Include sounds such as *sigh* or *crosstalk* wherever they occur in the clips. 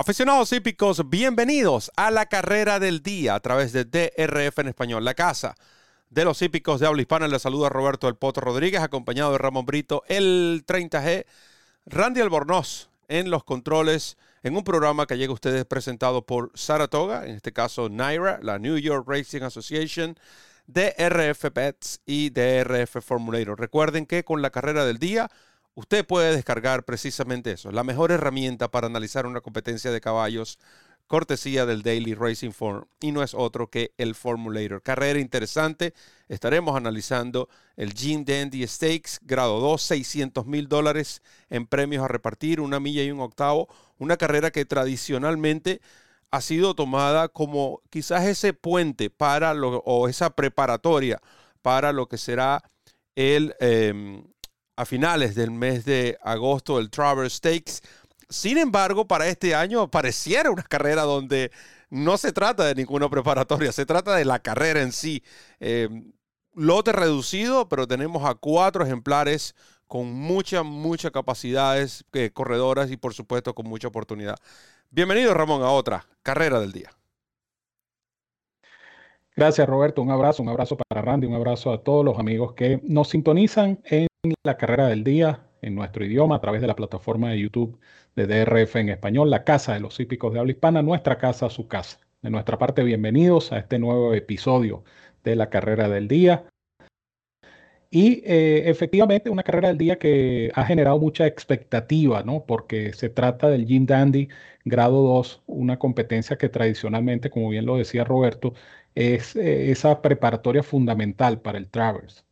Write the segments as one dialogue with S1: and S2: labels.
S1: Aficionados hípicos, bienvenidos a la carrera del día a través de DRF en español, la casa de los hípicos de habla hispana. Les saluda Roberto El Poto Rodríguez, acompañado de Ramón Brito, el 30G, Randy Albornoz en los controles, en un programa que llega a ustedes presentado por Saratoga, en este caso NYRA, la New York Racing Association, DRF Bets y DRF Formulator. Recuerden que con la carrera del día usted puede descargar precisamente eso, la mejor herramienta para analizar una competencia de caballos, cortesía del Daily Racing Form, y no es otro que el Formulator. Carrera interesante, estaremos analizando el Gene Dandy Stakes, grado 2, 600 mil dólares en premios a repartir, una milla y un octavo, una carrera que tradicionalmente ha sido tomada como quizás ese puente para lo, o esa preparatoria para lo que será el... Em, a finales del mes de agosto el Traverse Stakes. Sin embargo, para este año pareciera una carrera donde no se trata de ninguna preparatoria, se trata de la carrera en sí. Eh, lote reducido, pero tenemos a cuatro ejemplares con muchas, muchas capacidades eh, corredoras y por supuesto con mucha oportunidad. Bienvenido Ramón a otra carrera del día.
S2: Gracias Roberto, un abrazo, un abrazo para Randy, un abrazo a todos los amigos que nos sintonizan en la carrera del día en nuestro idioma a través de la plataforma de YouTube de DRF en español, la casa de los hípicos de habla hispana, nuestra casa, su casa. De nuestra parte, bienvenidos a este nuevo episodio de la carrera del día. Y eh, efectivamente una carrera del día que ha generado mucha expectativa, ¿no? Porque se trata del Jim Dandy grado 2, una competencia que tradicionalmente, como bien lo decía Roberto, es eh, esa preparatoria fundamental para el Travers.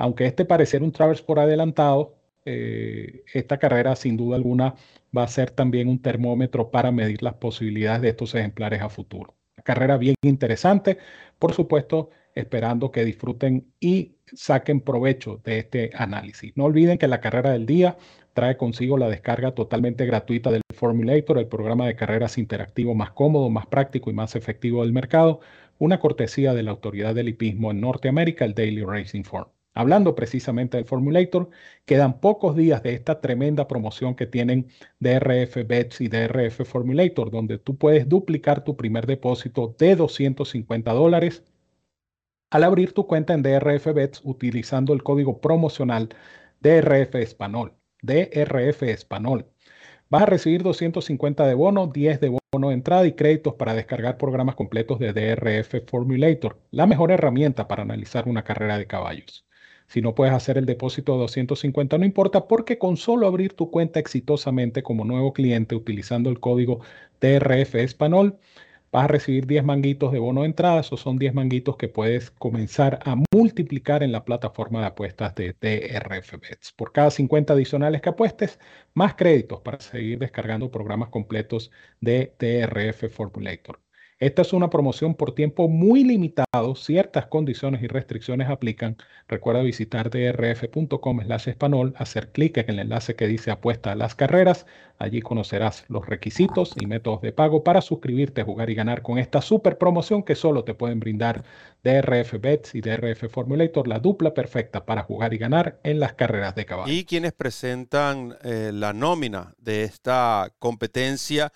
S2: Aunque este pareciera un Travers por adelantado, eh, esta carrera sin duda alguna va a ser también un termómetro para medir las posibilidades de estos ejemplares a futuro. Carrera bien interesante, por supuesto, esperando que disfruten y saquen provecho de este análisis. No olviden que la carrera del día trae consigo la descarga totalmente gratuita del Formulator, el programa de carreras interactivo más cómodo, más práctico y más efectivo del mercado, una cortesía de la autoridad del hipismo en Norteamérica, el Daily Racing Form. Hablando precisamente del Formulator, quedan pocos días de esta tremenda promoción que tienen DRF Bets y DRF Formulator, donde tú puedes duplicar tu primer depósito de 250 dólares al abrir tu cuenta en DRF Bets utilizando el código promocional DRF Español. DRF Español. Vas a recibir 250 de bono, 10 de bono de entrada y créditos para descargar programas completos de DRF Formulator, la mejor herramienta para analizar una carrera de caballos. Si no puedes hacer el depósito de 250, no importa, porque con solo abrir tu cuenta exitosamente como nuevo cliente utilizando el código TRF Español, vas a recibir 10 manguitos de bono de entrada. Esos son 10 manguitos que puedes comenzar a multiplicar en la plataforma de apuestas de TRF Bets. Por cada 50 adicionales que apuestes, más créditos para seguir descargando programas completos de TRF Formulator. Esta es una promoción por tiempo muy limitado. Ciertas condiciones y restricciones aplican. Recuerda visitar drf.com slash español, hacer clic en el enlace que dice apuesta a las carreras. Allí conocerás los requisitos y métodos de pago para suscribirte, jugar y ganar con esta super promoción que solo te pueden brindar DRF Bets y DRF Formulator, la dupla perfecta para jugar y ganar en las carreras de caballo.
S1: Y quienes presentan eh, la nómina de esta competencia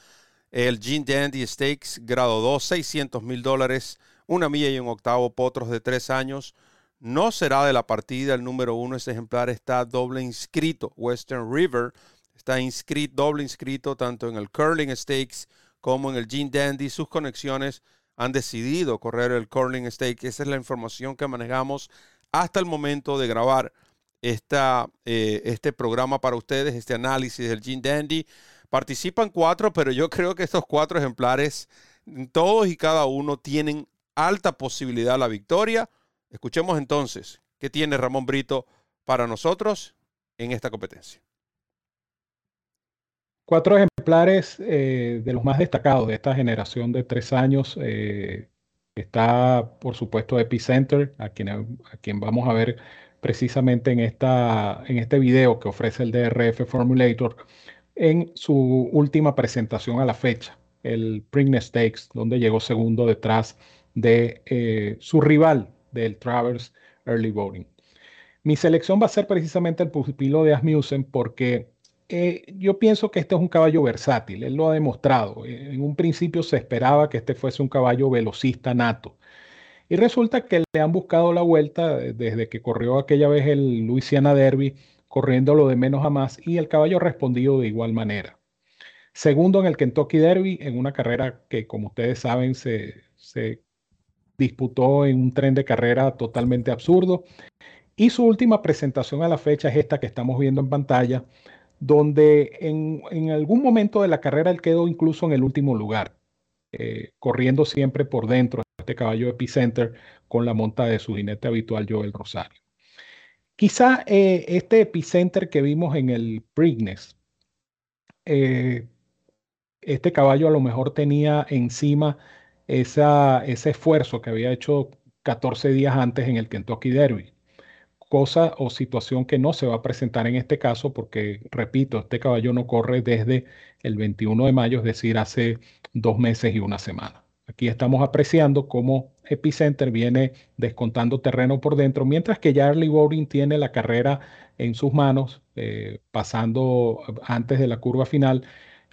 S1: el Gene Dandy Stakes, grado 2, 600 mil dólares, una milla y un octavo, potros de tres años. No será de la partida el número uno. Ese ejemplar está doble inscrito. Western River está inscrito, doble inscrito tanto en el Curling Stakes como en el Gene Dandy. Sus conexiones han decidido correr el Curling Stakes. Esa es la información que manejamos hasta el momento de grabar esta, eh, este programa para ustedes, este análisis del Gene Dandy. Participan cuatro, pero yo creo que estos cuatro ejemplares, todos y cada uno, tienen alta posibilidad a la victoria. Escuchemos entonces qué tiene Ramón Brito para nosotros en esta competencia.
S2: Cuatro ejemplares eh, de los más destacados de esta generación de tres años. Eh, está, por supuesto, Epicenter, a quien, a quien vamos a ver precisamente en, esta, en este video que ofrece el DRF Formulator en su última presentación a la fecha, el Preakness Stakes, donde llegó segundo detrás de eh, su rival del Travers Early Voting. Mi selección va a ser precisamente el pupilo de Asmussen porque eh, yo pienso que este es un caballo versátil, él lo ha demostrado. En un principio se esperaba que este fuese un caballo velocista nato. Y resulta que le han buscado la vuelta desde que corrió aquella vez el Louisiana Derby, corriéndolo de menos a más, y el caballo ha respondido de igual manera. Segundo en el Kentucky Derby, en una carrera que, como ustedes saben, se, se disputó en un tren de carrera totalmente absurdo. Y su última presentación a la fecha es esta que estamos viendo en pantalla, donde en, algún momento de la carrera él quedó incluso en el último lugar, eh, corriendo siempre por dentro de este caballo Epicenter con la monta de su jinete habitual Joel Rosario. Quizá eh, este Epicenter que vimos en el Preakness, eh, este caballo a lo mejor tenía encima ese esfuerzo que había hecho 14 días antes en el Kentucky Derby cosa o situación que no se va a presentar en este caso porque, repito, este caballo no corre desde el 21 de mayo, es decir, hace dos meses y una semana. Aquí estamos apreciando cómo Epicenter viene descontando terreno por dentro, mientras que ya Early Boring tiene la carrera en sus manos, eh, pasando antes de la curva final.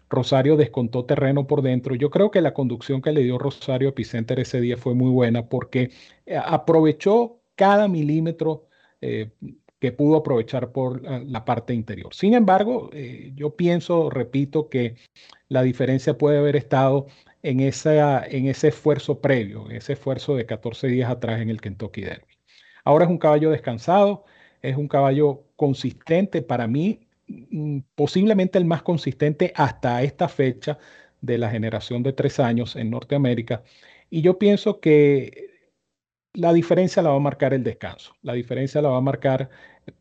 S2: Rosario descontó terreno por dentro. Yo creo que la conducción que le dio Rosario Epicenter ese día fue muy buena porque eh, aprovechó cada milímetro eh, que pudo aprovechar por la parte interior. Sin embargo, yo pienso, repito, que la diferencia puede haber estado en, esa, en ese esfuerzo previo, ese esfuerzo de 14 días atrás en el Kentucky Derby. Ahora es un caballo descansado, es un caballo consistente para mí, mm, posiblemente el más consistente hasta esta fecha de la generación de tres años en Norteamérica. Y yo pienso que la diferencia la va a marcar el descanso. La diferencia la va a marcar,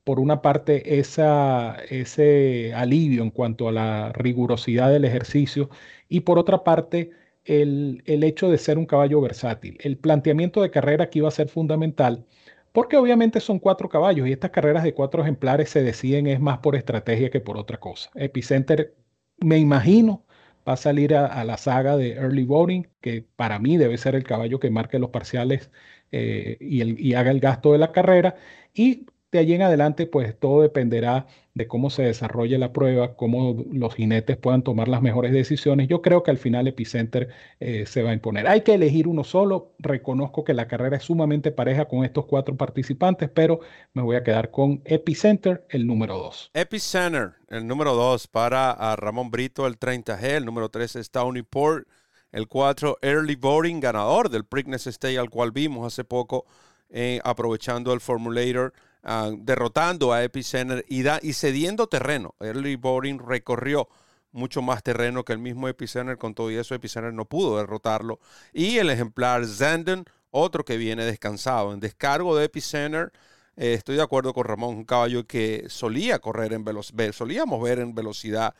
S2: por una parte, esa, ese alivio en cuanto a la rigurosidad del ejercicio y por otra parte, el, el, hecho de ser un caballo versátil. El planteamiento de carrera aquí va a ser fundamental porque obviamente son cuatro caballos y estas carreras de cuatro ejemplares se deciden es más por estrategia que por otra cosa. Epicenter, me imagino, va a salir a, la saga de Early Voting, que para mí debe ser el caballo que marque los parciales eh, y, el, y haga el gasto de la carrera. Y de allí en adelante, pues todo dependerá de cómo se desarrolle la prueba, cómo los jinetes puedan tomar las mejores decisiones. Yo creo que al final Epicenter eh, se va a imponer. Hay que elegir uno solo. Reconozco que la carrera es sumamente pareja con estos cuatro participantes, pero me voy a quedar con Epicenter, el número dos.
S1: Epicenter, el número dos para Ramón Brito, el 30G. El número tres es Tony Port. El 4, Early Voting, ganador del Preakness State, al cual vimos hace poco, eh, aprovechando el Formulator. Ah, derrotando a Epicenter y, y cediendo terreno. Early Boring recorrió mucho más terreno que el mismo Epicenter, con todo y eso Epicenter no pudo derrotarlo. Y el ejemplar Zanden, otro que viene descansado. En descargo de Epicenter, eh, estoy de acuerdo con Ramón, un caballo que solía correr en velocidad, solíamos ver en velocidad.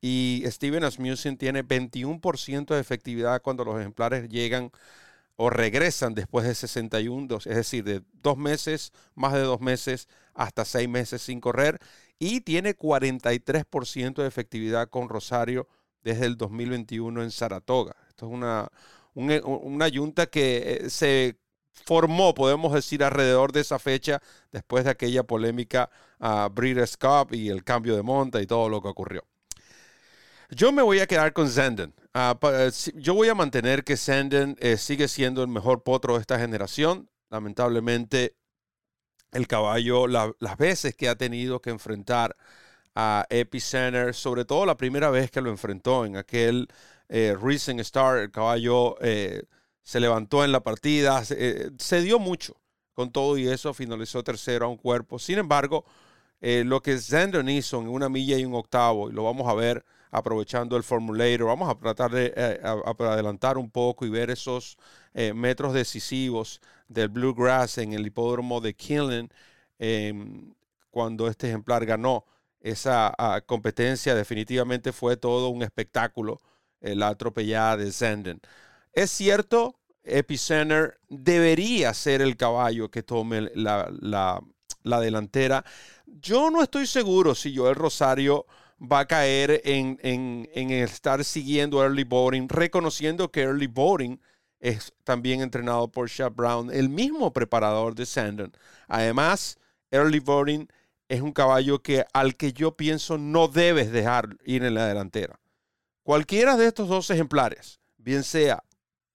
S1: Y Steven Asmussen tiene 21% de efectividad cuando los ejemplares llegan o regresan después de 61, es decir, de dos meses, más de dos meses, hasta seis meses sin correr. Y tiene 43% de efectividad con Rosario desde el 2021 en Saratoga. Esto es una, una, yunta que eh, se formó, podemos decir, alrededor de esa fecha, después de aquella polémica a Breeders' Cup y el cambio de monta y todo lo que ocurrió. Yo me voy a quedar con Zenden. Ah, eh, yo voy a mantener que Zenden eh, sigue siendo el mejor potro de esta generación. Lamentablemente, el caballo, las veces que ha tenido que enfrentar a Epicenter, sobre todo la primera vez que lo enfrentó en aquel eh, Recent Star, el caballo eh, se levantó en la partida, se, dio mucho con todo y eso, finalizó tercero a un cuerpo. Sin embargo, lo que Zenden hizo en una milla y un octavo, y lo vamos a ver aprovechando el formulator. Vamos a tratar de eh, adelantar un poco y ver esos eh, metros decisivos del Bluegrass en el hipódromo de Killen em, cuando este ejemplar ganó esa ah, competencia. Definitivamente fue todo un espectáculo eh, la atropellada de Zenden. Es cierto, Epicenter debería ser el caballo que tome la, la delantera. Yo no estoy seguro si Joel Rosario va a caer en, en, estar siguiendo Early Boring, reconociendo que Early Boring es también entrenado por Shaq Brown, el mismo preparador de Sandon. Además, Early Boring es un caballo que al que yo pienso no debes dejar ir en la delantera. Cualquiera de estos dos ejemplares, bien sea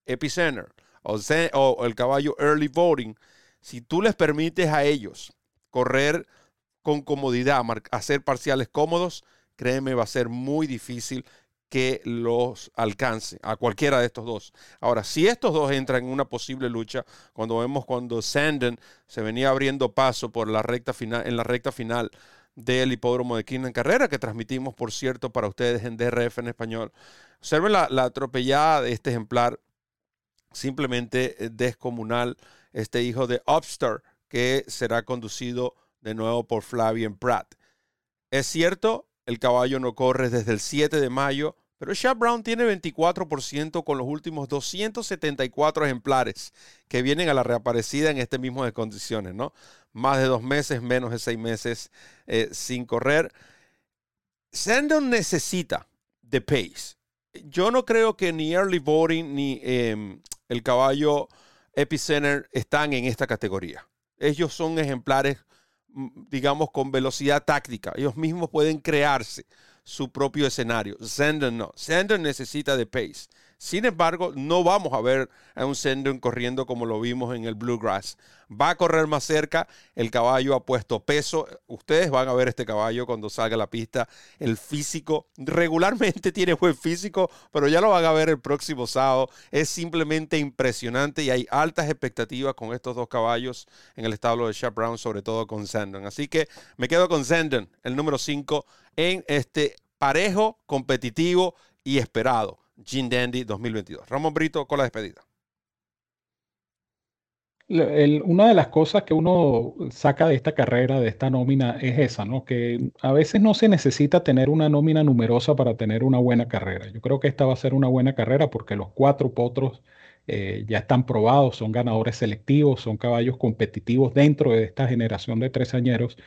S1: Epicenter o, o el caballo Early Voting, si tú les permites a ellos correr con comodidad, hacer parciales cómodos, créeme, va a ser muy difícil que los alcance a cualquiera de estos dos. Ahora, si estos dos entran en una posible lucha, cuando vemos cuando Sandon se venía abriendo paso por la recta final, en la recta final del hipódromo de Quinta en Carrera, que transmitimos, por cierto, para ustedes en DRF en español. Observen la, la atropellada de este ejemplar, simplemente eh, descomunal, este hijo de Upstart, que será conducido de nuevo por Flavian Pratt. Es cierto, el caballo no corre desde el 7 de mayo, pero Shaq Brown tiene 24% con los últimos 274 ejemplares que vienen a la reaparecida en este mismo de condiciones, ¿no? Más de dos meses, menos de seis meses eh, sin correr. Sandon necesita de pace. Yo no creo que ni Early Voting ni em, el caballo Epicenter están en esta categoría. Ellos son ejemplares, digamos, con velocidad táctica. Ellos mismos pueden crearse su propio escenario. Sandon no. Sandon necesita de pace. Sin embargo, no vamos a ver a un Sandon corriendo como lo vimos en el Bluegrass. Va a correr más cerca, el caballo ha puesto peso. Ustedes van a ver este caballo cuando salga a la pista. El físico, regularmente *laughs* tiene buen físico, pero ya lo van a ver el próximo sábado. Es simplemente impresionante y hay altas expectativas con estos dos caballos en el establo de Shep Brown, sobre todo con Sandon. Así que me quedo con Sandon, el número 5, en este parejo, competitivo y esperado. Gene Dandy 2022. Ramón Brito con la despedida.
S2: una de las cosas que uno saca de esta carrera, de esta nómina, es esa, ¿no? Que a veces no se necesita tener una nómina numerosa para tener una buena carrera. Yo creo que esta va a ser una buena carrera porque los cuatro potros eh, ya están probados, son ganadores selectivos, son caballos competitivos dentro de esta generación de tres añeros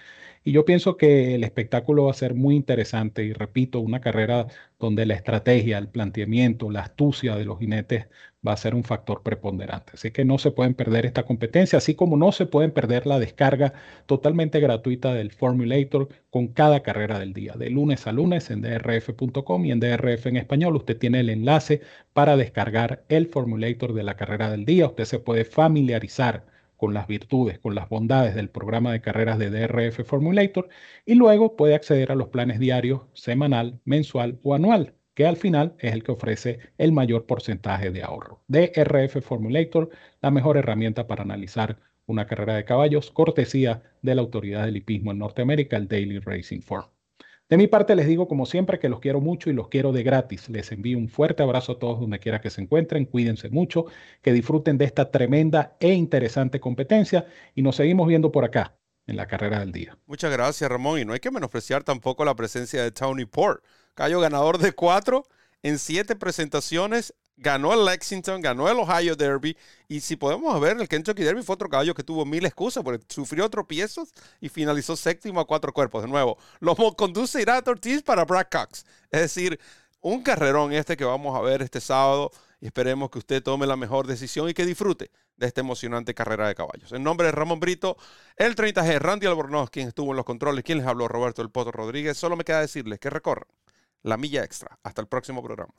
S2: y yo pienso que el espectáculo va a ser muy interesante y repito, una carrera donde la estrategia, el planteamiento, la astucia de los jinetes va a ser un factor preponderante. Así que no se pueden perder esta competencia, así como no se pueden perder la descarga totalmente gratuita del Formulator con cada carrera del día. De lunes a lunes en drf.com y en DRF en español usted tiene el enlace para descargar el Formulator de la carrera del día. Usted se puede familiarizar con las virtudes, con las bondades del programa de carreras de DRF Formulator y luego puede acceder a los planes diarios, semanal, mensual o anual, que al final es el que ofrece el mayor porcentaje de ahorro. DRF Formulator, la mejor herramienta para analizar una carrera de caballos, cortesía de la autoridad del hipismo en Norteamérica, el Daily Racing Form. De mi parte les digo como siempre que los quiero mucho y los quiero de gratis. Les envío un fuerte abrazo a todos donde quiera que se encuentren. Cuídense mucho, que disfruten de esta tremenda e interesante competencia y nos seguimos viendo por acá en la carrera del día.
S1: Muchas gracias Ramón y no hay que menospreciar tampoco la presencia de Tony Port, Cayo ganador de cuatro en siete presentaciones ganó el Lexington, ganó el Ohio Derby. Y si podemos ver, el Kentucky Derby fue otro caballo que tuvo mil excusas porque sufrió tropiezos y finalizó séptimo a cuatro cuerpos. De nuevo, lo conduce Irat Ortiz para Brad Cox. Es decir, un carrerón este que vamos a ver este sábado. Y esperemos que usted tome la mejor decisión y que disfrute de esta emocionante carrera de caballos. En nombre de Ramón Brito, el 30G, Randy Albornoz, quien estuvo en los controles, quien les habló, Roberto El Poto Rodríguez. Solo me queda decirles que recorran la milla extra. Hasta el próximo programa.